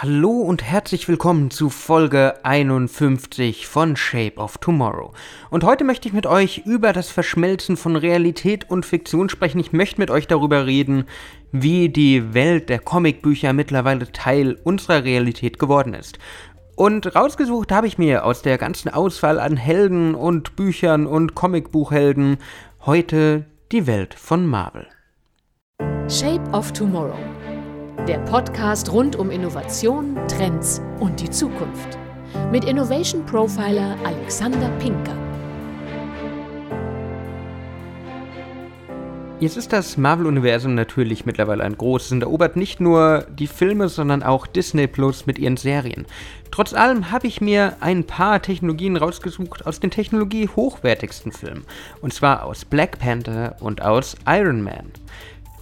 Hallo und herzlich willkommen zu Folge 51 von Shape of Tomorrow. Und heute möchte ich mit euch über das Verschmelzen von Realität und Fiktion sprechen. Ich möchte mit euch darüber reden, wie die Welt der Comicbücher mittlerweile Teil unserer Realität geworden ist. Und rausgesucht habe ich mir aus der ganzen Auswahl an Helden und Büchern und Comicbuchhelden heute die Welt von Marvel. Shape of Tomorrow der Podcast rund um Innovation, Trends und die Zukunft. Mit Innovation Profiler Alexander Pinker. Jetzt ist das Marvel-Universum natürlich mittlerweile ein großes und erobert nicht nur die Filme, sondern auch Disney Plus mit ihren Serien. Trotz allem habe ich mir ein paar Technologien rausgesucht aus den technologie-hochwertigsten Filmen. Und zwar aus Black Panther und aus Iron Man.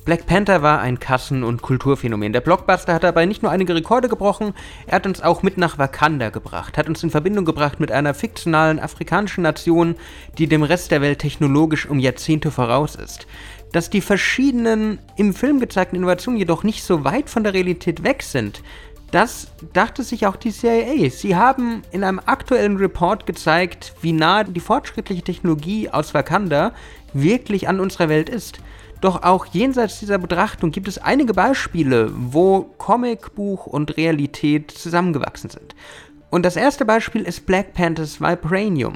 Black Panther war ein Kassen- und Kulturphänomen. Der Blockbuster hat dabei nicht nur einige Rekorde gebrochen, er hat uns auch mit nach Wakanda gebracht, hat uns in Verbindung gebracht mit einer fiktionalen afrikanischen Nation, die dem Rest der Welt technologisch um Jahrzehnte voraus ist. Dass die verschiedenen im Film gezeigten Innovationen jedoch nicht so weit von der Realität weg sind, das dachte sich auch die CIA. Sie haben in einem aktuellen Report gezeigt, wie nah die fortschrittliche Technologie aus Wakanda wirklich an unserer Welt ist. Doch auch jenseits dieser Betrachtung gibt es einige Beispiele, wo Comicbuch und Realität zusammengewachsen sind. Und das erste Beispiel ist Black Panthers Vibranium.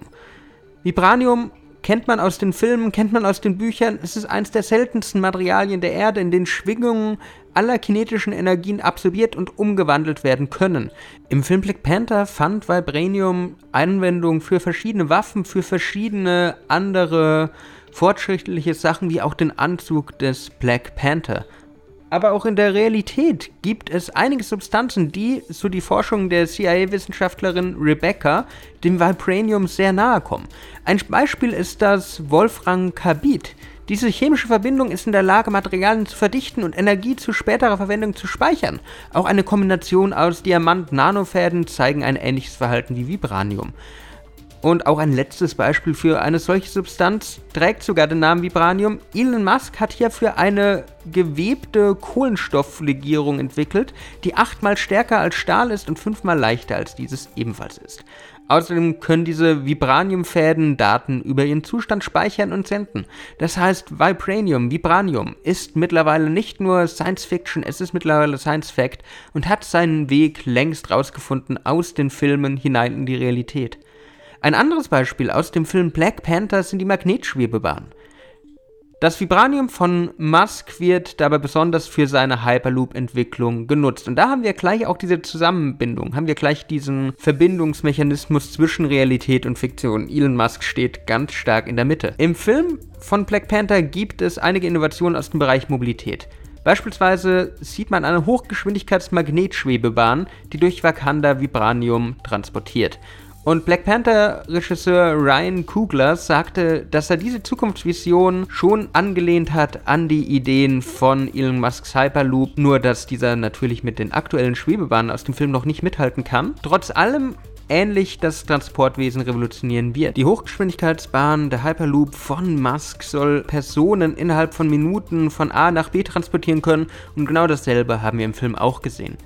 Vibranium kennt man aus den Filmen, kennt man aus den Büchern. Es ist eines der seltensten Materialien der Erde, in denen Schwingungen aller kinetischen Energien absorbiert und umgewandelt werden können. Im Film Black Panther fand Vibranium Anwendung für verschiedene Waffen, für verschiedene andere fortschrittliche Sachen wie auch den Anzug des Black Panther. Aber auch in der Realität gibt es einige Substanzen, die, so die Forschung der CIA-Wissenschaftlerin Rebecca, dem Vibranium sehr nahe kommen. Ein Beispiel ist das Wolfram-Carbid. Diese chemische Verbindung ist in der Lage, Materialien zu verdichten und Energie zu späterer Verwendung zu speichern. Auch eine Kombination aus Diamant-Nanofäden zeigen ein ähnliches Verhalten wie Vibranium. Und auch ein letztes Beispiel für eine solche Substanz trägt sogar den Namen Vibranium. Elon Musk hat hierfür eine gewebte Kohlenstofflegierung entwickelt, die achtmal stärker als Stahl ist und fünfmal leichter als dieses ebenfalls ist. Außerdem können diese Vibraniumfäden Daten über ihren Zustand speichern und senden. Das heißt, Vibranium, Vibranium ist mittlerweile nicht nur Science Fiction, es ist mittlerweile Science Fact und hat seinen Weg längst rausgefunden aus den Filmen hinein in die Realität. Ein anderes Beispiel aus dem Film Black Panther sind die Magnetschwebebahnen. Das Vibranium von Musk wird dabei besonders für seine Hyperloop-Entwicklung genutzt. Und da haben wir gleich auch diese Zusammenbindung, haben wir gleich diesen Verbindungsmechanismus zwischen Realität und Fiktion. Elon Musk steht ganz stark in der Mitte. Im Film von Black Panther gibt es einige Innovationen aus dem Bereich Mobilität. Beispielsweise sieht man eine Hochgeschwindigkeitsmagnetschwebebahn, die durch Wakanda Vibranium transportiert. Und Black Panther-Regisseur Ryan Coogler sagte, dass er diese Zukunftsvision schon angelehnt hat an die Ideen von Elon Musks Hyperloop, nur dass dieser natürlich mit den aktuellen Schwebebahnen aus dem Film noch nicht mithalten kann. Trotz allem ähnlich das Transportwesen revolutionieren wird. Die Hochgeschwindigkeitsbahn, der Hyperloop von Musk soll Personen innerhalb von Minuten von A nach B transportieren können und genau dasselbe haben wir im Film auch gesehen.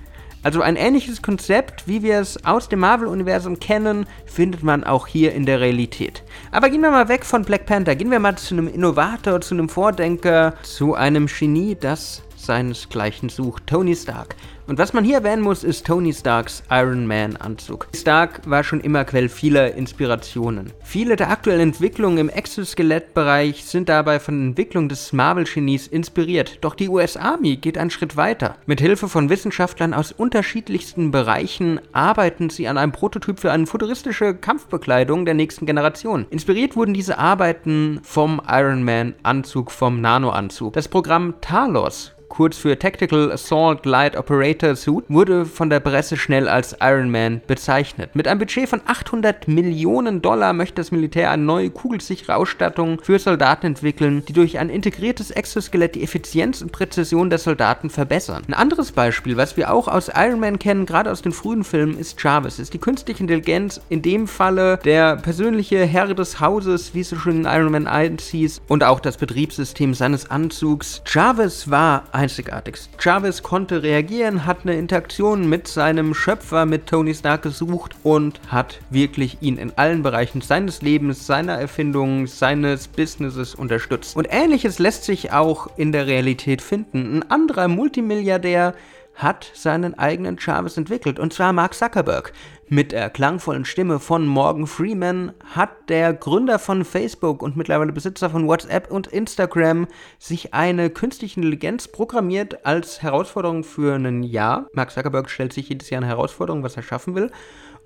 Also ein ähnliches Konzept, wie wir es aus dem Marvel-Universum kennen, findet man auch hier in der Realität. Aber gehen wir mal weg von Black Panther, gehen wir mal zu einem Innovator, zu einem Vordenker, zu einem Genie, das seinesgleichen sucht, Tony Stark. Und was man hier erwähnen muss, ist Tony Starks Iron Man Anzug. Stark war schon immer Quell vieler Inspirationen. Viele der aktuellen Entwicklungen im Exoskelettbereich sind dabei von der Entwicklung des Marvel-Genies inspiriert. Doch die US Army geht einen Schritt weiter. Mit Hilfe von Wissenschaftlern aus unterschiedlichsten Bereichen arbeiten sie an einem Prototyp für eine futuristische Kampfbekleidung der nächsten Generation. Inspiriert wurden diese Arbeiten vom Iron Man Anzug, vom Nano-Anzug. Das Programm Talos kurz für Tactical Assault Light Operator Suit, wurde von der Presse schnell als Iron Man bezeichnet. Mit einem Budget von 800 Millionen Dollar möchte das Militär eine neue kugelsichere Ausstattung für Soldaten entwickeln, die durch ein integriertes Exoskelett die Effizienz und Präzision der Soldaten verbessern. Ein anderes Beispiel, was wir auch aus Iron Man kennen, gerade aus den frühen Filmen, ist Jarvis. Ist die künstliche Intelligenz in dem Falle der persönliche Herr des Hauses, wie es so schön in Iron Man 1 hieß, und auch das Betriebssystem seines Anzugs. Jarvis war ein einzigartig. Jarvis konnte reagieren, hat eine Interaktion mit seinem Schöpfer, mit Tony Stark gesucht und hat wirklich ihn in allen Bereichen seines Lebens, seiner Erfindungen, seines Businesses unterstützt. Und ähnliches lässt sich auch in der Realität finden. Ein anderer Multimilliardär hat seinen eigenen Jarvis entwickelt, und zwar Mark Zuckerberg. Mit der klangvollen Stimme von Morgan Freeman hat der Gründer von Facebook und mittlerweile Besitzer von WhatsApp und Instagram sich eine künstliche Intelligenz programmiert als Herausforderung für ein Jahr. Mark Zuckerberg stellt sich jedes Jahr eine Herausforderung, was er schaffen will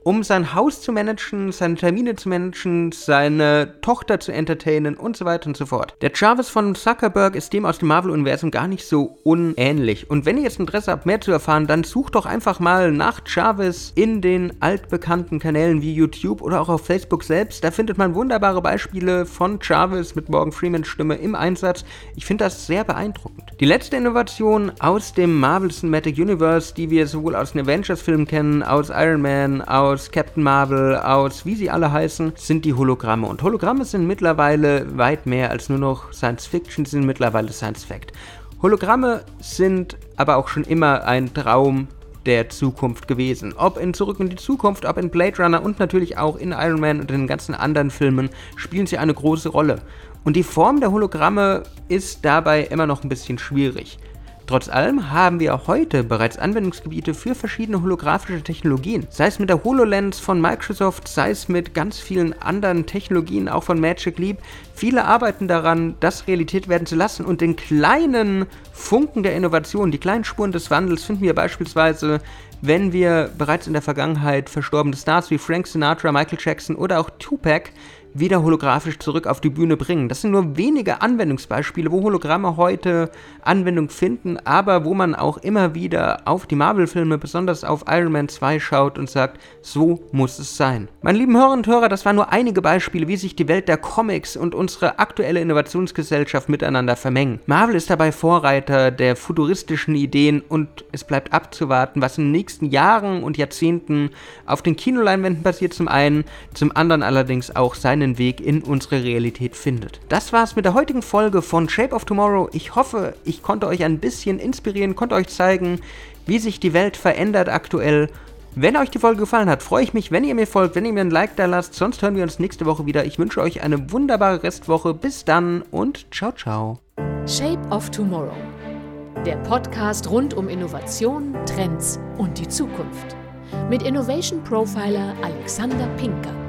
um sein Haus zu managen, seine Termine zu managen, seine Tochter zu entertainen und so weiter und so fort. Der Jarvis von Zuckerberg ist dem aus dem Marvel-Universum gar nicht so unähnlich. Und wenn ihr jetzt Interesse habt, mehr zu erfahren, dann sucht doch einfach mal nach Jarvis in den altbekannten Kanälen wie YouTube oder auch auf Facebook selbst. Da findet man wunderbare Beispiele von Jarvis mit Morgan Freemans Stimme im Einsatz. Ich finde das sehr beeindruckend. Die letzte Innovation aus dem Marvel Cinematic Universe, die wir sowohl aus den Avengers-Filmen kennen, aus Iron Man, aus aus Captain Marvel, aus wie sie alle heißen, sind die Hologramme. Und Hologramme sind mittlerweile weit mehr als nur noch Science Fiction, sind mittlerweile Science Fact. Hologramme sind aber auch schon immer ein Traum der Zukunft gewesen. Ob in Zurück in die Zukunft, ob in Blade Runner und natürlich auch in Iron Man und in den ganzen anderen Filmen spielen sie eine große Rolle. Und die Form der Hologramme ist dabei immer noch ein bisschen schwierig. Trotz allem haben wir heute bereits Anwendungsgebiete für verschiedene holographische Technologien. Sei es mit der HoloLens von Microsoft, sei es mit ganz vielen anderen Technologien, auch von Magic Leap. Viele arbeiten daran, das Realität werden zu lassen und den kleinen Funken der Innovation, die kleinen Spuren des Wandels finden wir beispielsweise wenn wir bereits in der Vergangenheit verstorbene Stars wie Frank Sinatra, Michael Jackson oder auch Tupac wieder holographisch zurück auf die Bühne bringen. Das sind nur wenige Anwendungsbeispiele, wo Hologramme heute Anwendung finden, aber wo man auch immer wieder auf die Marvel-Filme, besonders auf Iron Man 2 schaut und sagt, so muss es sein. Meine lieben Hörer und Hörer, das waren nur einige Beispiele, wie sich die Welt der Comics und unsere aktuelle Innovationsgesellschaft miteinander vermengen. Marvel ist dabei Vorreiter der futuristischen Ideen und es bleibt abzuwarten, was in den nächsten Jahren und Jahrzehnten auf den Kinoleinwänden passiert zum einen, zum anderen allerdings auch seinen seinen Weg in unsere Realität findet. Das war's mit der heutigen Folge von Shape of Tomorrow. Ich hoffe, ich konnte euch ein bisschen inspirieren, konnte euch zeigen, wie sich die Welt verändert aktuell. Wenn euch die Folge gefallen hat, freue ich mich, wenn ihr mir folgt, wenn ihr mir ein Like da lasst. Sonst hören wir uns nächste Woche wieder. Ich wünsche euch eine wunderbare Restwoche. Bis dann und ciao, ciao. Shape of Tomorrow. Der Podcast rund um Innovation, Trends und die Zukunft. Mit Innovation Profiler Alexander Pinker.